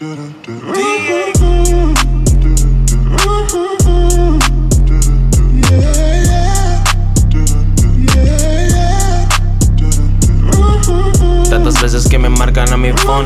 Tantas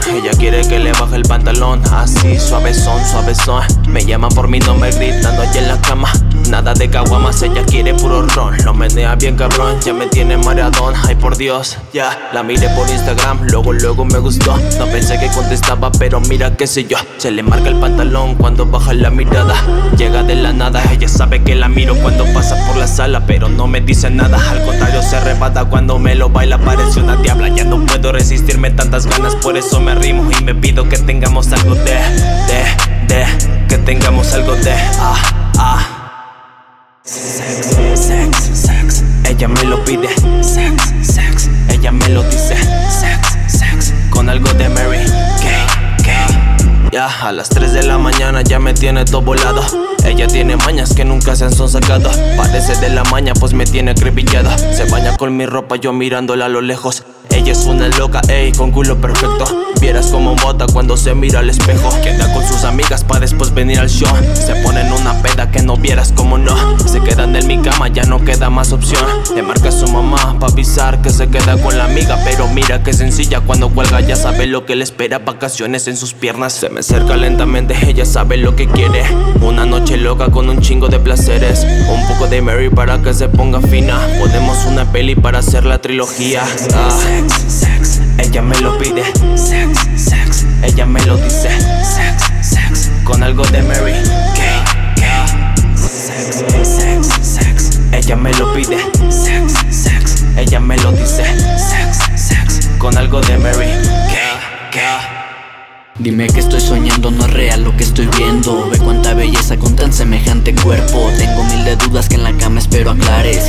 Ella quiere que le baje el pantalón. Así, suavezón, suavezón. Me llama por mi nombre gritando allá en la cama. Nada de caguamas, ella quiere puro ron. Lo menea bien cabrón, ya me tiene mareadón. Ay por Dios, ya La miré por Instagram, luego luego me gustó. No pensé que contestaba, pero mira qué sé yo. Se le marca el pantalón cuando baja la mirada. Llega de la nada, ella sabe que la miro cuando pasa por la sala Pero no me dice nada, al contrario se arrebata Cuando me lo baila. Parece una diabla Ya no puedo tantas ganas, por eso me arrimo Y me pido que tengamos algo de, de, de Que tengamos algo de, ah, ah Sex, sex, sex. Ella me lo pide. Sex, sex. Ella me lo dice. Sex, sex. Con algo de Mary Kay. Ya a las 3 de la mañana ya me tiene todo volado. Ella tiene mañas que nunca se han sacado. Parece de la maña, pues me tiene acribillada. Se baña con mi ropa, yo mirándola a lo lejos. Ella es una loca, ey, con culo perfecto. Vieras como bota cuando se mira al espejo. Queda con sus amigas para después venir al show. Se ponen una peda que no vieras como no. Se quedan en mi cama, ya no queda más opción. Le marca a su mamá pa' avisar que se queda con la amiga. Pero mira que sencilla, cuando cuelga ya sabe lo que le espera. Vacaciones en sus piernas. Se me acerca lentamente, ella sabe lo que quiere. Una noche loca con un chingo de placeres. Un poco de Mary para que se ponga fina. Ponemos una peli para hacer la trilogía. Ah. Sex, ella me lo pide. Sex, sex, ella me lo dice. Sex, sex, con algo de Mary Kay, Kay. Sex, sex, sex, ella me lo pide. Sex, sex, ella me lo dice. Sex, sex, con algo de Mary Kay, Kay. Dime que estoy soñando, no es real lo que estoy viendo Ve cuánta belleza con tan semejante cuerpo Tengo mil de dudas que en la cama espero aclares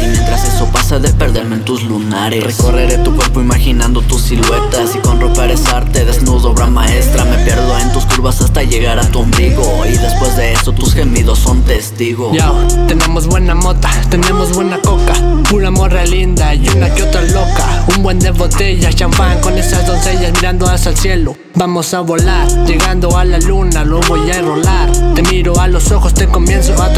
De perderme en tus lunares. Recorreré tu cuerpo imaginando tus siluetas Y con ropa eres arte, desnudo, obra maestra. Me pierdo en tus curvas hasta llegar a tu ombligo Y después de eso tus gemidos son testigos. Tenemos buena mota, tenemos buena coca Pura morra linda y una que otra loca. Un buen de botella, champán con esas doncellas mirando hacia el cielo. Vamos a volar, llegando a la luna, lo voy a enrolar. Te miro a los ojos, te comienzo a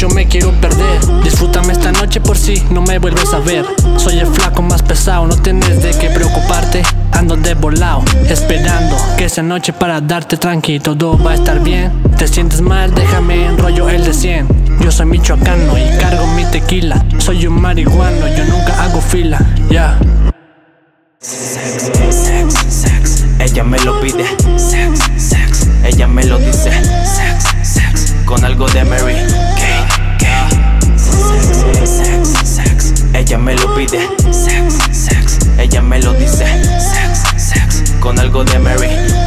yo me quiero perder. Disfrútame esta noche por si no me vuelves a ver. Soy el flaco más pesado, no tienes de qué preocuparte. Ando de volado, esperando que esa noche para darte tranqui, todo va a estar bien. Te sientes mal, déjame enrollo el de 100. Yo soy michoacano y cargo mi tequila. Soy un marihuano, yo nunca hago fila, ya. Sex, sex, sex, ella me lo pide. Sex, sex, ella me lo dice. Sex, sex, con algo de Mary pide. Sex, sex, ella me lo dice. Sex, sex, con algo de Mary